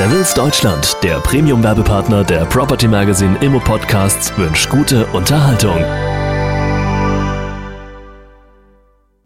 Savills Deutschland, der Premium-Werbepartner der Property Magazine Immo Podcasts, wünscht gute Unterhaltung.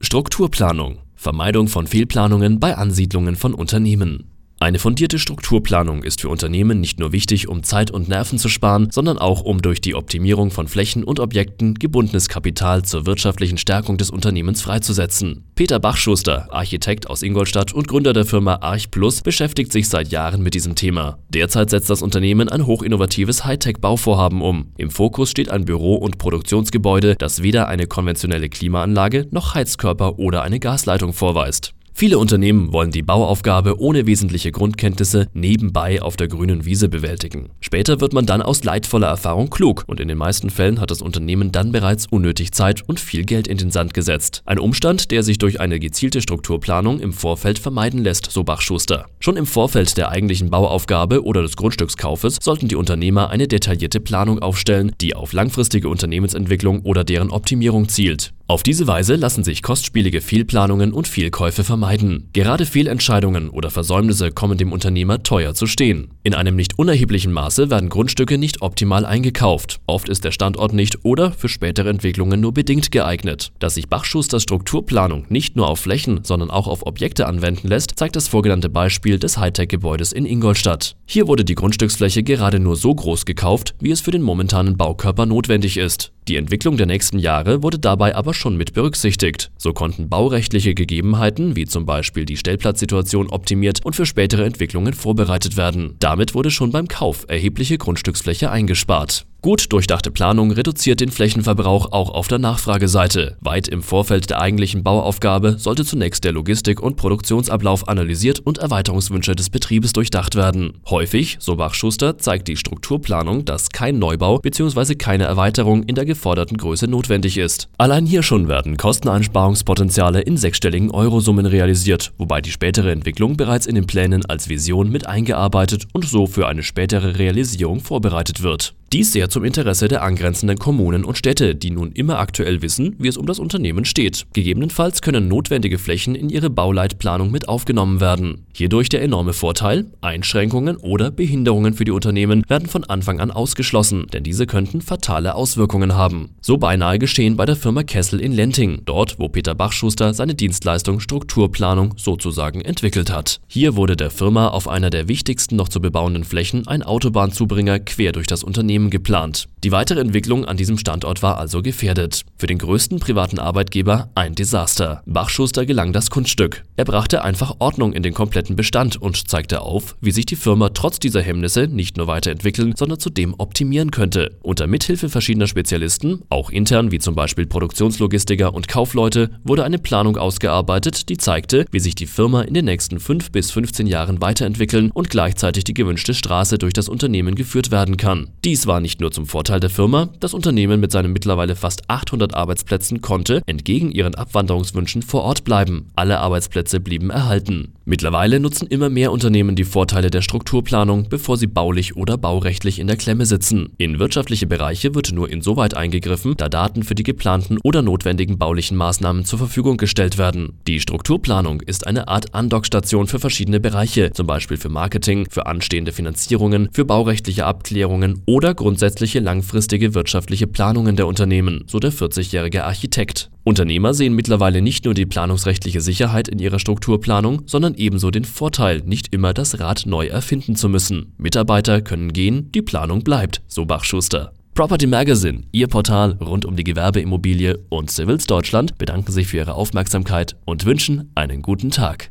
Strukturplanung. Vermeidung von Fehlplanungen bei Ansiedlungen von Unternehmen. Eine fundierte Strukturplanung ist für Unternehmen nicht nur wichtig, um Zeit und Nerven zu sparen, sondern auch um durch die Optimierung von Flächen und Objekten gebundenes Kapital zur wirtschaftlichen Stärkung des Unternehmens freizusetzen. Peter Bachschuster, Architekt aus Ingolstadt und Gründer der Firma ArchPlus, beschäftigt sich seit Jahren mit diesem Thema. Derzeit setzt das Unternehmen ein hochinnovatives Hightech-Bauvorhaben um. Im Fokus steht ein Büro- und Produktionsgebäude, das weder eine konventionelle Klimaanlage noch Heizkörper oder eine Gasleitung vorweist. Viele Unternehmen wollen die Bauaufgabe ohne wesentliche Grundkenntnisse nebenbei auf der grünen Wiese bewältigen. Später wird man dann aus leidvoller Erfahrung klug und in den meisten Fällen hat das Unternehmen dann bereits unnötig Zeit und viel Geld in den Sand gesetzt. Ein Umstand, der sich durch eine gezielte Strukturplanung im Vorfeld vermeiden lässt, so Bachschuster. Schon im Vorfeld der eigentlichen Bauaufgabe oder des Grundstückskaufes sollten die Unternehmer eine detaillierte Planung aufstellen, die auf langfristige Unternehmensentwicklung oder deren Optimierung zielt. Auf diese Weise lassen sich kostspielige Fehlplanungen und Fehlkäufe vermeiden. Gerade Fehlentscheidungen oder Versäumnisse kommen dem Unternehmer teuer zu stehen. In einem nicht unerheblichen Maße werden Grundstücke nicht optimal eingekauft. Oft ist der Standort nicht oder für spätere Entwicklungen nur bedingt geeignet. Dass sich Bachschusters Strukturplanung nicht nur auf Flächen, sondern auch auf Objekte anwenden lässt, zeigt das vorgenannte Beispiel des Hightech-Gebäudes in Ingolstadt. Hier wurde die Grundstücksfläche gerade nur so groß gekauft, wie es für den momentanen Baukörper notwendig ist. Die Entwicklung der nächsten Jahre wurde dabei aber schon mit berücksichtigt. So konnten baurechtliche Gegebenheiten, wie zum Beispiel die Stellplatzsituation, optimiert und für spätere Entwicklungen vorbereitet werden. Damit wurde schon beim Kauf erhebliche Grundstücksfläche eingespart. Gut durchdachte Planung reduziert den Flächenverbrauch auch auf der Nachfrageseite. Weit im Vorfeld der eigentlichen Bauaufgabe sollte zunächst der Logistik- und Produktionsablauf analysiert und Erweiterungswünsche des Betriebes durchdacht werden. Häufig, so Bach-Schuster, zeigt die Strukturplanung, dass kein Neubau bzw. keine Erweiterung in der geforderten Größe notwendig ist. Allein hier schon werden Kosteneinsparungspotenziale in sechsstelligen Eurosummen realisiert, wobei die spätere Entwicklung bereits in den Plänen als Vision mit eingearbeitet und so für eine spätere Realisierung vorbereitet wird. Dies sehr zum Interesse der angrenzenden Kommunen und Städte, die nun immer aktuell wissen, wie es um das Unternehmen steht. Gegebenenfalls können notwendige Flächen in ihre Bauleitplanung mit aufgenommen werden. Hierdurch der enorme Vorteil, Einschränkungen oder Behinderungen für die Unternehmen werden von Anfang an ausgeschlossen, denn diese könnten fatale Auswirkungen haben. So beinahe geschehen bei der Firma Kessel in Lenting, dort wo Peter Bachschuster seine Dienstleistung Strukturplanung sozusagen entwickelt hat. Hier wurde der Firma auf einer der wichtigsten noch zu bebauenden Flächen ein Autobahnzubringer quer durch das Unternehmen Unternehmen geplant. Die weitere Entwicklung an diesem Standort war also gefährdet. Für den größten privaten Arbeitgeber ein Desaster. Bachschuster gelang das Kunststück. Er brachte einfach Ordnung in den kompletten Bestand und zeigte auf, wie sich die Firma trotz dieser Hemmnisse nicht nur weiterentwickeln, sondern zudem optimieren könnte. Unter Mithilfe verschiedener Spezialisten, auch intern wie zum Beispiel Produktionslogistiker und Kaufleute, wurde eine Planung ausgearbeitet, die zeigte, wie sich die Firma in den nächsten 5 bis 15 Jahren weiterentwickeln und gleichzeitig die gewünschte Straße durch das Unternehmen geführt werden kann. Dies war nicht nur zum Vorteil der Firma, das Unternehmen mit seinen mittlerweile fast 800 Arbeitsplätzen konnte, entgegen ihren Abwanderungswünschen, vor Ort bleiben. Alle Arbeitsplätze blieben erhalten. Mittlerweile nutzen immer mehr Unternehmen die Vorteile der Strukturplanung, bevor sie baulich oder baurechtlich in der Klemme sitzen. In wirtschaftliche Bereiche wird nur insoweit eingegriffen, da Daten für die geplanten oder notwendigen baulichen Maßnahmen zur Verfügung gestellt werden. Die Strukturplanung ist eine Art Andockstation für verschiedene Bereiche, zum Beispiel für Marketing, für anstehende Finanzierungen, für baurechtliche Abklärungen oder grundsätzliche langfristige wirtschaftliche Planungen der Unternehmen, so der 40-jährige Architekt. Unternehmer sehen mittlerweile nicht nur die planungsrechtliche Sicherheit in ihrer Strukturplanung, sondern ebenso den Vorteil, nicht immer das Rad neu erfinden zu müssen. Mitarbeiter können gehen, die Planung bleibt, so Bachschuster. Property Magazine, Ihr Portal rund um die Gewerbeimmobilie und Civils Deutschland bedanken sich für Ihre Aufmerksamkeit und wünschen einen guten Tag.